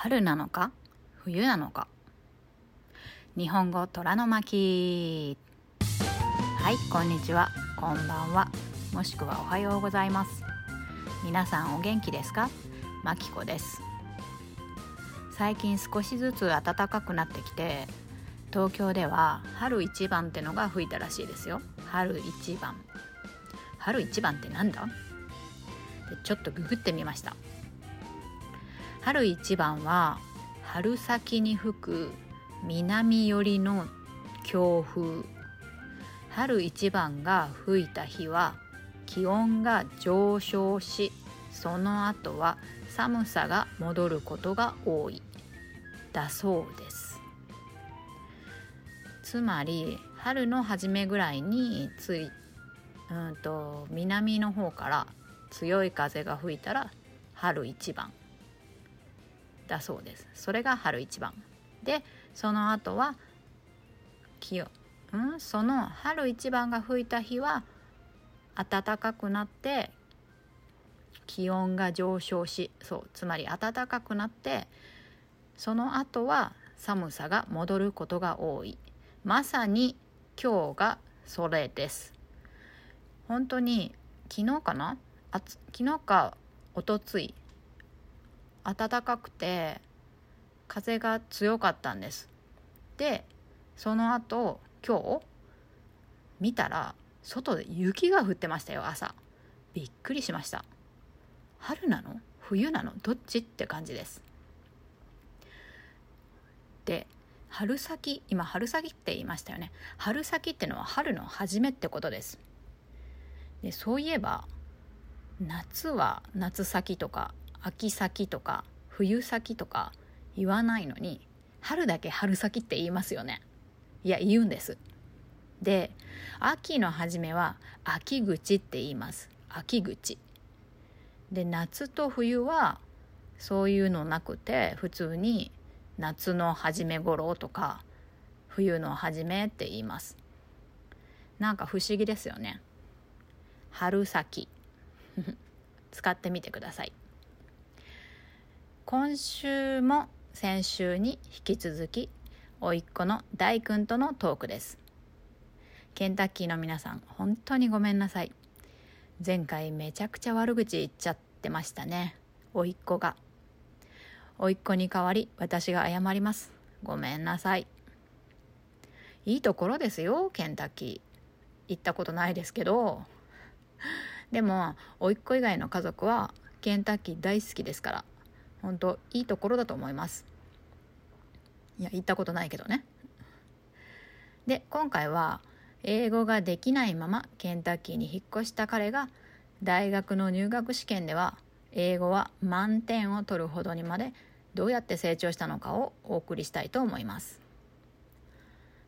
春なのか？冬なのか？日本語虎の巻。はいこんにちは。こんばんは。もしくはおはようございます。皆さんお元気ですか？まきこです。最近少しずつ暖かくなってきて東京では春一番ってのが吹いたらしいですよ。春一番。春一番ってなんだ？ちょっとググってみました。春一番は春先に吹く南寄りの強風春一番が吹いた日は気温が上昇しその後は寒さが戻ることが多いだそうですつまり春の初めぐらいについうんと南の方から強い風が吹いたら春一番だそうです。それが春一番。でその後は気温うん？その春一番が吹いた日は暖かくなって気温が上昇しそうつまり暖かくなってその後は寒さが戻ることが多い。まさに今日がそれです。本当に昨日かな？昨日かおとつい暖かくて風が強かったんです。でその後今日見たら外で雪が降ってましたよ朝。びっくりしました。春なの？冬なの？どっち？って感じです。で春先今春先って言いましたよね。春先ってのは春の初めってことです。でそういえば夏は夏先とか秋先とか冬先とか言わないのに春だけ春先って言いますよね。いや言うんです。で秋の初めは秋口って言います。秋口。で夏と冬はそういうのなくて普通に夏の初め頃とか冬の初めって言います。なんか不思議ですよね。春先。使ってみてください。今週も先週に引き続き甥っ子の大君とのトークです。ケンタッキーの皆さん本当にごめんなさい。前回めちゃくちゃ悪口言っちゃってましたね。甥っ子が。甥っ子に代わり私が謝ります。ごめんなさい。いいところですよケンタッキー。行ったことないですけど。でも甥っ子以外の家族はケンタッキー大好きですから。本当いいところだと思います。いや行ったことないけどね。で今回は英語ができないままケンタッキーに引っ越した彼が大学の入学試験では英語は満点を取るほどにまでどうやって成長したのかをお送りしたいと思います。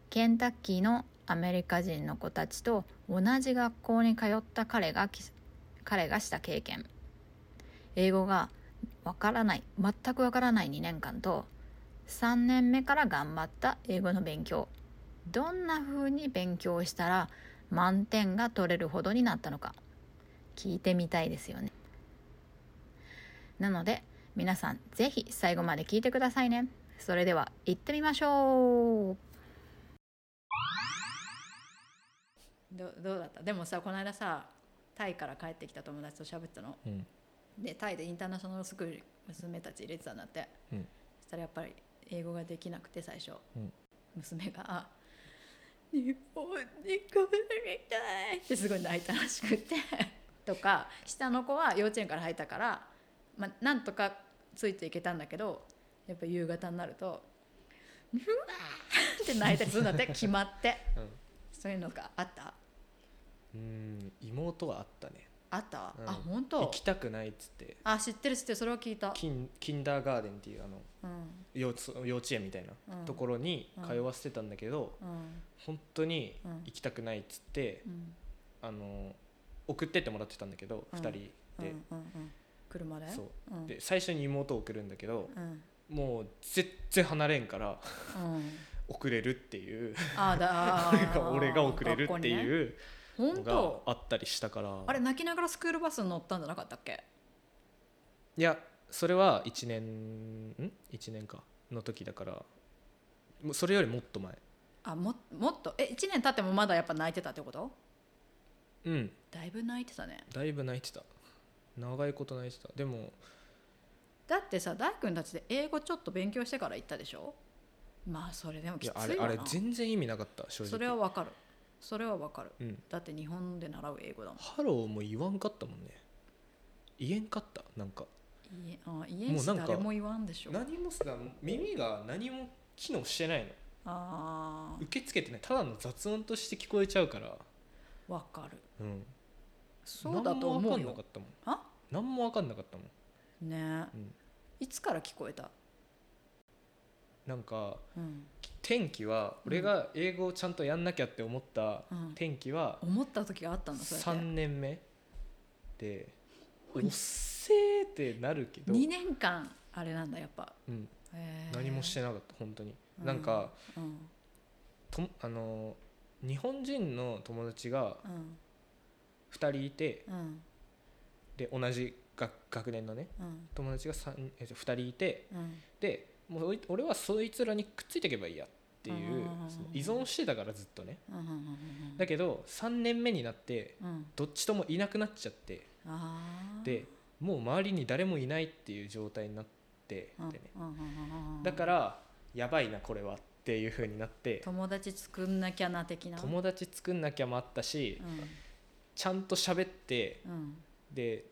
ケンタッキーのアメリカ人の子たちと同じ学校に通った彼が彼がした経験。英語がわからない全くわからない2年間と3年目から頑張った英語の勉強。どんな風に勉強したら満点が取れるほどになったのか。聞いてみたいですよね。なので皆さん是非最後まで聞いてくださいね。それでは行ってみましょう。どどうだった？でもさこの間さタイから帰ってきた友達と喋ったの、うんでタイでインターナショナルスクール娘たち入れてたんだって、うん。そしたらやっぱり英語ができなくて最初、うん。娘があ「日本に帰りたい」ってすごい泣いたらしくて。とか下の子は幼稚園から入ったから、まあ、なんとかついていけたんだけどやっぱ夕方になると「うわー!」って泣いたりするんだって 決まって。そういうのがあった。うん妹はあったね、あった、うん。あ本行当きたくないっつって。あ知ってる知ってる。それは聞いた、キンキンダーガーデンっていうあのうん。幼稚幼稚園みたいなうん。ところに通わせてたんだけど、うん。本当にうん。行きたくないっつって、うん。あの送ってってもらってたんだけど、うん。2人で、うんうんうん、車で？そう。うん、で最初に妹を送るんだけどうん。もう全然離れんからうん、送れるっていう。俺が送れるっていう。本のが当あったりしたから。あれ泣きながらスクールバスに乗ったんじゃなかったっけ？いやそれは1年ん？1年か。の時だから。もうそれよりもっと前。あももっと？え1年経ってもまだやっぱ泣いてたってこと？うん。だいぶ泣いてたね。だいぶ泣いてた。長いこと泣いてた。でもだってさ大君たちで英語ちょっと勉強してから行ったでしょ？まあそれでもいきついわな。やあれあれ全然意味なかった正直。それはわかるそれはわかる。うん。だって日本で習う英語だもん。ハローも言わんかったもんね。言えんかったなんか。いえあ言えんしもうなんか誰も言わんでしょ。何もさ耳が何も機能してないの。あ受け付けてない。ただの雑音として聞こえちゃうから。ーわかる。うん。そうだと思何も分かうんよなかったもん。あ何も分かんなかったもん。ね。うん。いつから聞こえた？なんかうん。天気は俺が英語をちゃんとやんなきゃって思ったうん。天気は思った時があったんだそれ3年目でおっせーってなるけど、2年間あれなんだやっぱ。うん、何もしてなかった本当に、うん。なんかうん。とあの日本人の友達がうん。2人いてうん。で同じ学学年のねうん。友達が 3, えっと2人いてうん。でもう俺はそいつらにくっついていけばいいやっていう依存してたからずっとね。だけど3年目になってうん。どっちともいなくなっちゃってでもう周りに誰もいないっていう状態になってうん。でね。だからやばいなこれはっていう風になって友達作んなきゃな的な。友達作んなきゃもあったしうちゃんと喋ってで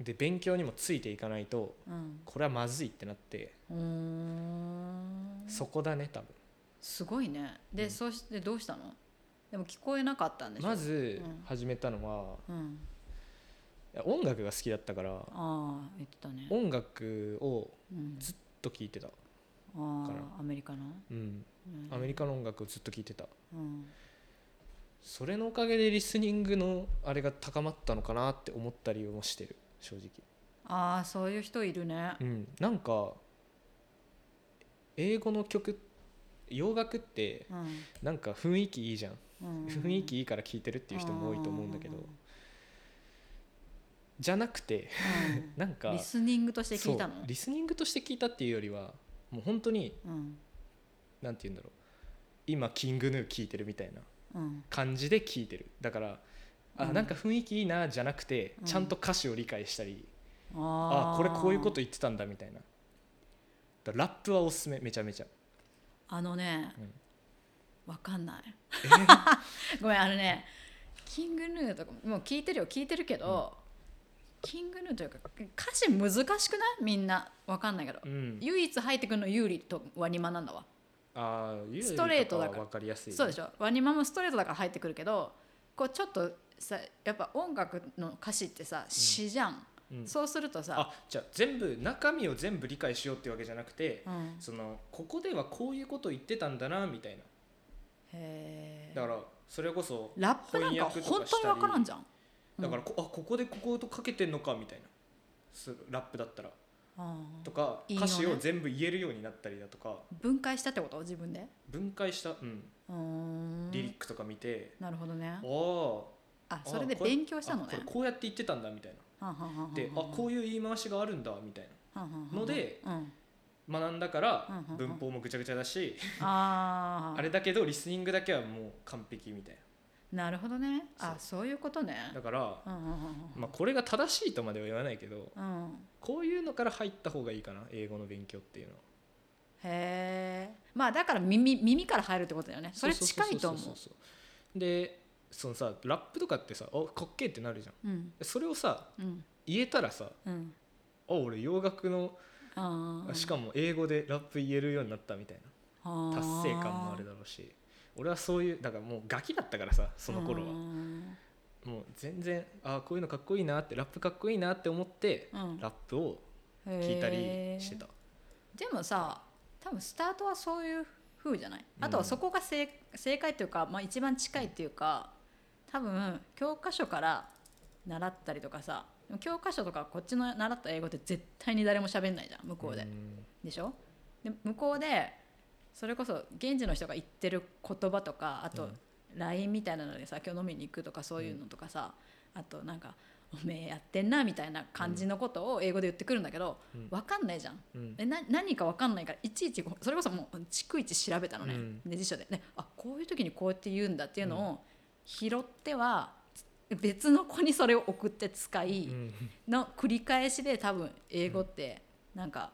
で勉強にもついていかないとうん。これはまずいってなってそこだね多分。すごいね。で、うん。そしてどうしたの？でも聞こえなかったんでしょ？まずうん。始めたのはうん。音楽が好きだったからああ言ってたね。音楽をうん。ずっと聴いてた、あかあアメリカの、うん、うん。アメリカの音楽をずっと聴いてた。うん。それのおかげでリスニングのあれが高まったのかなって思ったりもしてる正直。ああそういう人いるね。うん。なんか英語の曲洋楽ってうん。なんか雰囲気いいじゃん、うん。雰囲気いいから聴いてるっていう人も多いと思うんだけど、うじゃなくてん。なんかリスニングとして聞いたの？そう。リスニングとして聞いたっていうよりはもう本当にうん。なんて言うんだろう。今キングヌー聴いてるみたいなうん。感じで聴いてる。だからあ、うん。なんか雰囲気いいなじゃなくてうん。ちゃんと歌詞を理解したり、ああこれこういうこと言言ってたんだみたいな。ラップはおすすめめちゃめちゃ、あのねうん。わかんない。え？ー ごめんあのねキングヌーとかもう聞いてるよ聞いてるけど、キングヌーというか歌詞難しくない？みんな。わかんないけど、うん、唯一入ってくるのユーリとワニマなんだわ。あストレートだから。分かりやすいね、そうでしょ？ワニマもストレートだから入ってくるけどこうちょっとさやっぱ音楽の歌詞ってさ詩じゃん、うん。そうするとさ、あじゃあ全部中身を全部理解しようっていうわけじゃなくて、うん、そのここではこういうこと言ってたんだなみたいな。へー。だからそれこそラップなんか本当にかしたりわからんじゃん。だからこ、あここでこことかけてんのかみたいな。すラップだったら。あとか歌詞を全部言えるようになったりだとか。ー分解したってこと？自分で？分解した、うん。リリックとか見て、なるほどね。あああそれで勉強したのね。あこれこうやって言ってたんだみたいな。であこういう言い回しがあるんだみたいはんはんはんはんので学んだから文法もぐちゃぐちゃだし あれだけどリスニングだけはもう完璧みたいな。るほどね。あそそういうことね。なだから、まあ、これが正しいとまでは言わないけどこういうのから入った方がいいかな英語の勉強っていうのは。へえまあだから耳耳から入るってことだよね。それ近いと思う。でそのさラップとかってさ「おかっけえ」ってなるじゃん。うん。それをさうん。言えたらさうん「あ俺洋楽のしかも英語でラップ言えるようになった」みたいな。達成感もあるだろうし。俺はそういうだからもうガキだったからさその頃は。うんもう全然あこういうのかっこいいなってラップかっこいいなって思ってうん。ラップを聞いたりしてた。でもさ多分スタートはそういう風じゃない？あとはそこが正正解というか、まあ、一番近いっていうか多分教科書から習ったりとかさ教科書とかこっちの習った英語って絶対に誰も喋んないじゃん向こうで、ん。でしょ？で向こうでそれこそ現地の人が言ってる言葉とかあとうん。LINE みたいなのでさ今日飲みに行くとかそういうのとかさ、あとなんかおめえやってんなみたいな感じのことを英語で言ってくるんだけど、うん。分かんないじゃん。うん。えな何か分かんないからいちいちそれこそもう逐一調べたのね、うん。で辞書でねあこういう時にこうやって言うんだっていうのを拾っては別の子にそれを送って使いうん。の繰り返しで多分英語ってなんか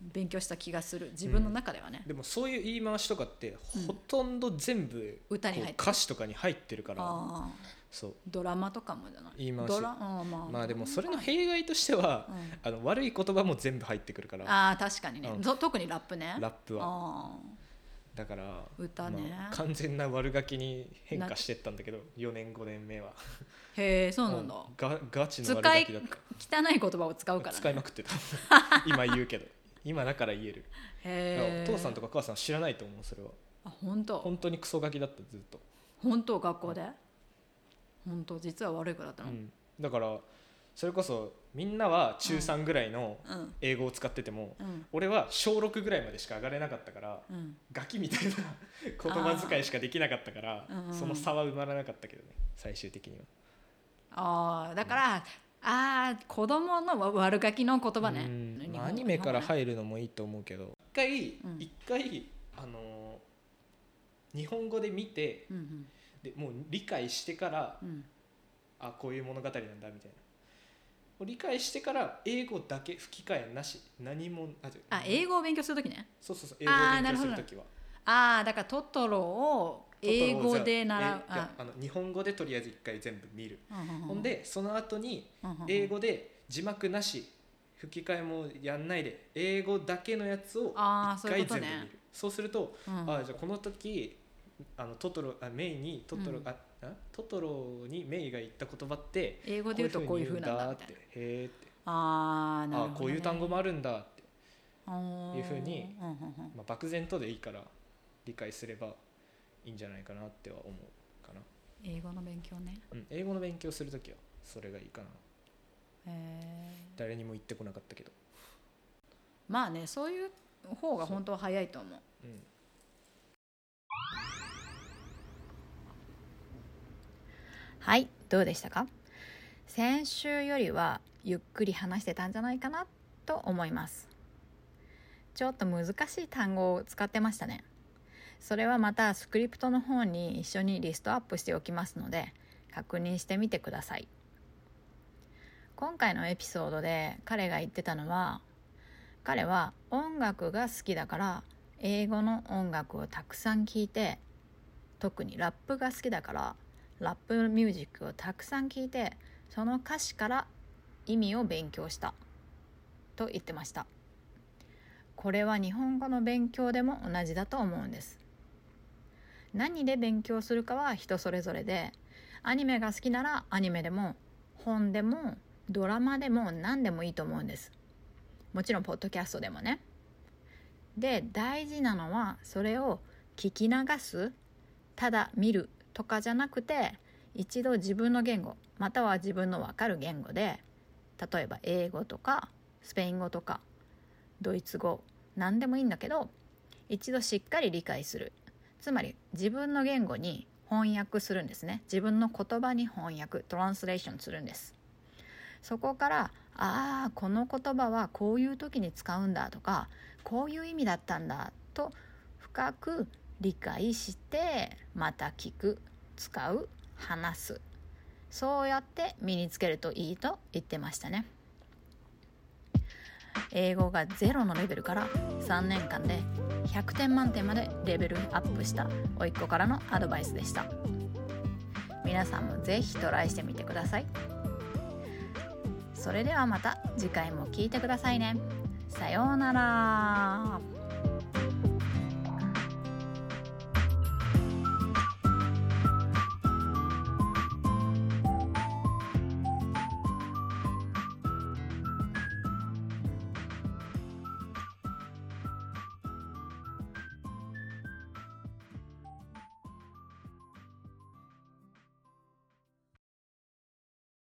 勉強した気がする。自分の中ではね、でもそういう言い回しとかってうん。ほとんど全部歌に入って歌詞とかに入ってるからそう。ドラマとかもじゃない？言い回し。まあまあでもそれの弊害としてはうん。あの悪い言葉も全部入ってくるから。ああ確かにね、特にラップね。ラップは。あだから歌ね。まあ完全な悪ガキに変化してったんだけど4年5年目は。ーへえそうなんだ、うんガガチの悪ガキだった。汚い言葉を使うから、ね、使いまくってた。今言うけど。今だから言える。へえ。お父さんとか母さん知らないと思うそれは。あ本当。本当にクソガキだったずっと、本当学校で？本当実は悪い子だったの？うん、だからそれこそみんなは中3ぐらいのうん。英語を使ってても、うん。俺は小6ぐらいまでしか上がれなかったからうん。ガキみたいな 言葉遣いしかできなかったからうんうんその差は埋まらなかったけどね最終的には。ああだから、ああ子供のわ悪ガキの言葉ね。まあアニメから日入るのもいいと思うけど一回うん。一回あのー日本語で見て本ねでもう理解してからうんうん。あこういう物語なんだみたいなもう理解してから英語だけ吹き替えなし。何もあ英語を勉強するときね。そうそうそう英語をあーな勉るほど強するときはああだからトトロを英語で習う。あの日本語でとりあえず一回全部見る、あほんでその後にうんうんうん。英語で字幕なし吹き替えもやんないで英語だけのやつをああ一回全部見る。そうすると、うん。あじゃあこの時あのトトロあメイにトトロ、うん。ああトトロにメイが言った言葉って英語で言うとこういうふうなんだって。へえって。ああなるほど、ね、あこういう単語もあるんだって、いいうふうにうんうんうん。まあ、漠然とでいいから理解すればいいんじゃないかなっては思うかな、英語の勉強ね。うん、英語の勉強する時はそれがいいかな。え誰にも言ってこなかったけど、ーまあねそういう方が本当は早いと思う。うん、はいどうでしたか？先週よりはゆっくり話してたんじゃないかなと思います。ちょっと難しい単語を使ってましたね。それはまたスクリプトの方に一緒にリストアップしておきますので確認してみてください。今回のエピソードで彼が言ってたのは彼は音楽が好きだから英語の音楽をたくさん聴いて特にラップが好きだからラップミュージックをたくさん聴いてその歌詞から意味を勉強したと言ってました。これは日本語の勉強でも同じだと思うんです。何で勉強するかは人それぞれでアニメが好きならアニメでも本でもドラマでも何でもいいと思うんです。もちろんポッドキャストでもね。で大事なのはそれを聞き流すただ見るとかじゃなくて一度自分の言語または自分の分かる言語で例えば英語とかスペイン語とかドイツ語何でもいいんだけど一度しっかり理解する。つまり自分の言語に翻訳するんですね。自分の言葉に翻訳トランスレーションするんです。そこからああこの言葉はこういう時に使うんだとかこういう意味だったんだと深く理解してまた聞く使う話す。そうやって身につけるといいと言ってましたね。英語がゼロのレベルから3年間で100点満点までレベルアップした甥っ子からのアドバイスでした。皆さんもぜひトライしてみてください。それではまた次回も聞いてくださいね。さようなら。